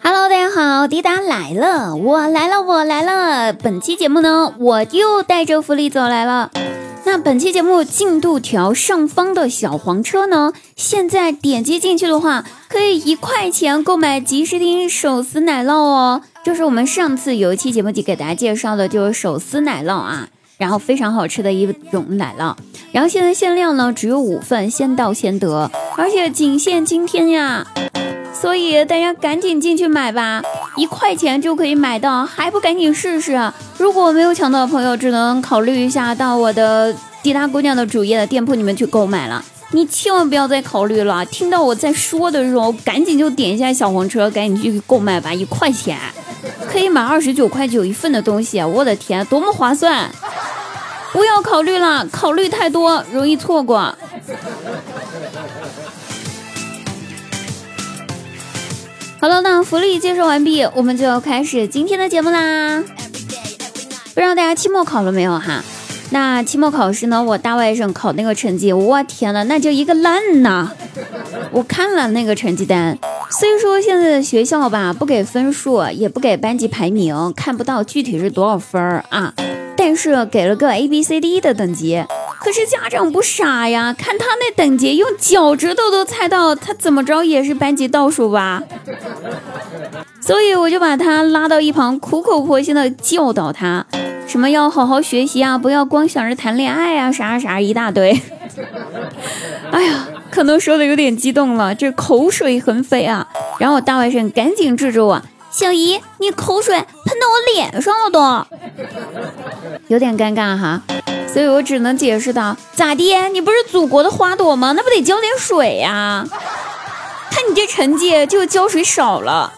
Hello，大家好，滴答来了，我来了，我来了。本期节目呢，我又带着福利走来了。那本期节目进度条上方的小黄车呢，现在点击进去的话，可以一块钱购买吉士丁手撕奶酪哦。就是我们上次有一期节目就给大家介绍的，就是手撕奶酪啊，然后非常好吃的一种奶酪。然后现在限量呢，只有五份，先到先得，而且仅限今天呀。所以大家赶紧进去买吧，一块钱就可以买到，还不赶紧试试？如果没有抢到的朋友，只能考虑一下到我的滴答姑娘的主页的店铺里面去购买了。你千万不要再考虑了，听到我在说的时候，赶紧就点一下小黄车，赶紧去购买吧，一块钱可以买二十九块九一份的东西，我的天，多么划算！不要考虑了，考虑太多容易错过。好了，那福利介绍完毕，我们就要开始今天的节目啦。不知道大家期末考了没有哈？那期末考试呢？我大外甥考那个成绩，我天呐，那就一个烂呐！我看了那个成绩单，虽说现在的学校吧不给分数，也不给班级排名，看不到具体是多少分儿啊，但是给了个 A B C D 的等级。可是家长不傻呀，看他那等级，用脚趾头都猜到他怎么着也是班级倒数吧。所以我就把他拉到一旁，苦口婆心的教导他，什么要好好学习啊，不要光想着谈恋爱啊，啥啥一大堆。哎呀，可能说的有点激动了，这口水横飞啊。然后我大外甥赶紧制止我，小姨，你口水喷到我脸上了都，有点尴尬哈。所以我只能解释道：“咋的？你不是祖国的花朵吗？那不得浇点水呀？看你这成绩，就浇水少了。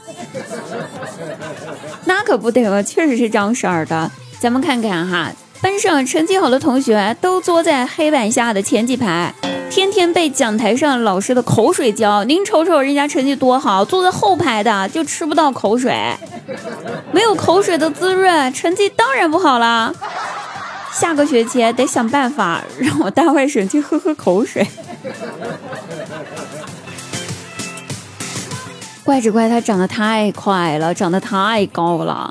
那可不得了，确实是这样式儿的。咱们看看哈，班上成绩好的同学都坐在黑板下的前几排，天天被讲台上老师的口水浇。您瞅瞅人家成绩多好，坐在后排的就吃不到口水，没有口水的滋润，成绩当然不好啦。”下个学期得想办法让我大外甥去喝喝口水。怪只怪他长得太快了，长得太高了，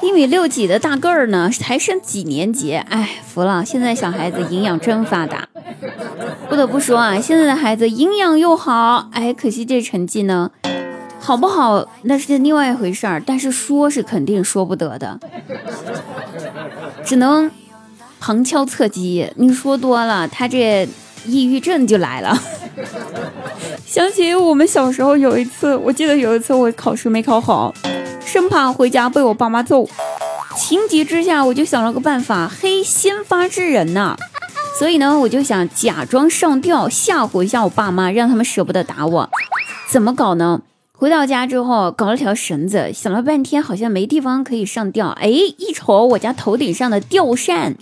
一米六几的大个儿呢，才升几年级？哎，服了！现在小孩子营养真发达，不得不说啊，现在的孩子营养又好，哎，可惜这成绩呢，好不好那是另外一回事儿，但是说是肯定说不得的，只能。旁敲侧击，你说多了，他这抑郁症就来了。想起我们小时候有一次，我记得有一次我考试没考好，生怕回家被我爸妈揍，情急之下我就想了个办法，嘿，先发制人呐。所以呢，我就想假装上吊吓唬一下我爸妈，让他们舍不得打我。怎么搞呢？回到家之后，搞了条绳子，想了半天，好像没地方可以上吊。哎，一瞅我家头顶上的吊扇，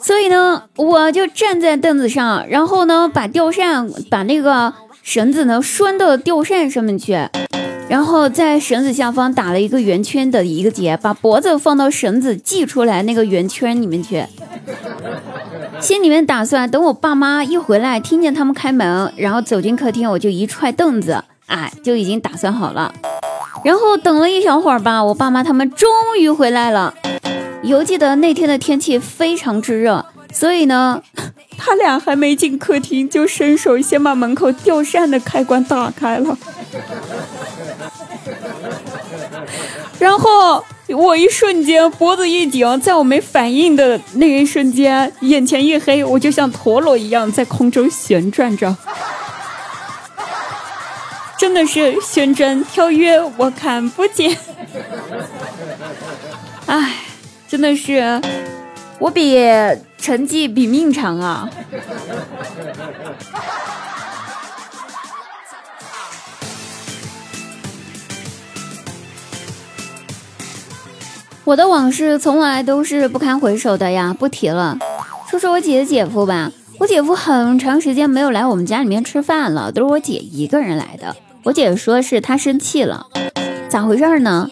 所以呢，我就站在凳子上，然后呢，把吊扇把那个绳子呢拴到吊扇上面去，然后在绳子下方打了一个圆圈的一个结，把脖子放到绳子系出来那个圆圈里面去。心里面打算，等我爸妈一回来，听见他们开门，然后走进客厅，我就一踹凳子。哎，就已经打算好了，然后等了一小会儿吧，我爸妈他们终于回来了。犹记得那天的天气非常之热，所以呢，他俩还没进客厅，就伸手先把门口吊扇的开关打开了。然 后我一瞬间脖子一顶，在我没反应的那一瞬间，眼前一黑，我就像陀螺一样在空中旋转着。真的是旋转跳跃，我看不见。哎，真的是我比成绩比命长啊！我的往事从来都是不堪回首的呀，不提了。说说我姐姐夫吧，我姐夫很长时间没有来我们家里面吃饭了，都是我姐一个人来的。我姐说是他生气了，咋回事呢？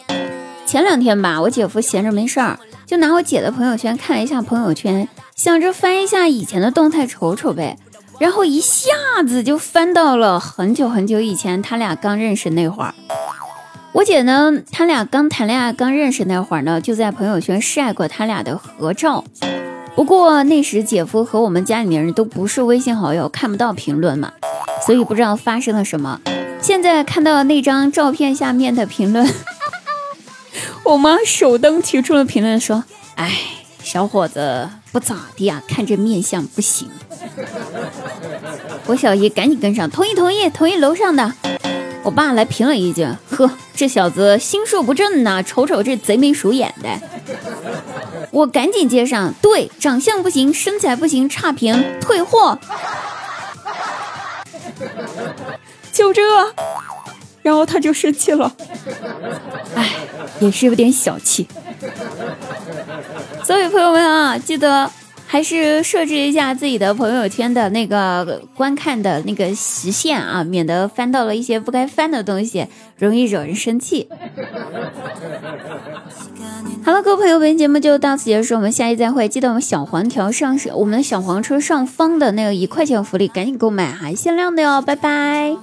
前两天吧，我姐夫闲着没事儿，就拿我姐的朋友圈看了一下朋友圈，想着翻一下以前的动态瞅瞅呗。然后一下子就翻到了很久很久以前，他俩刚认识那会儿。我姐呢，他俩刚谈恋爱、刚认识那会儿呢，就在朋友圈晒过他俩的合照。不过那时姐夫和我们家里面人都不是微信好友，看不到评论嘛，所以不知道发生了什么。现在看到那张照片下面的评论，我妈首登提出了评论说：“哎，小伙子不咋地啊，看这面相不行。”我小姨赶紧跟上，同意同意同意楼上的。我爸来评了一句：“呵，这小子心术不正呐，瞅瞅这贼眉鼠眼的。”我赶紧接上，对，长相不行，身材不行，差评，退货。就这，然后他就生气了，哎，也是有点小气。所以朋友们啊，记得。还是设置一下自己的朋友圈的那个观看的那个时限啊，免得翻到了一些不该翻的东西，容易惹人生气。好了，各位朋友，本期节目就到此结束，我们下期再会。记得我们小黄条上市，我们的小黄车上方的那个一块钱福利，赶紧购买哈，限量的哟，拜拜。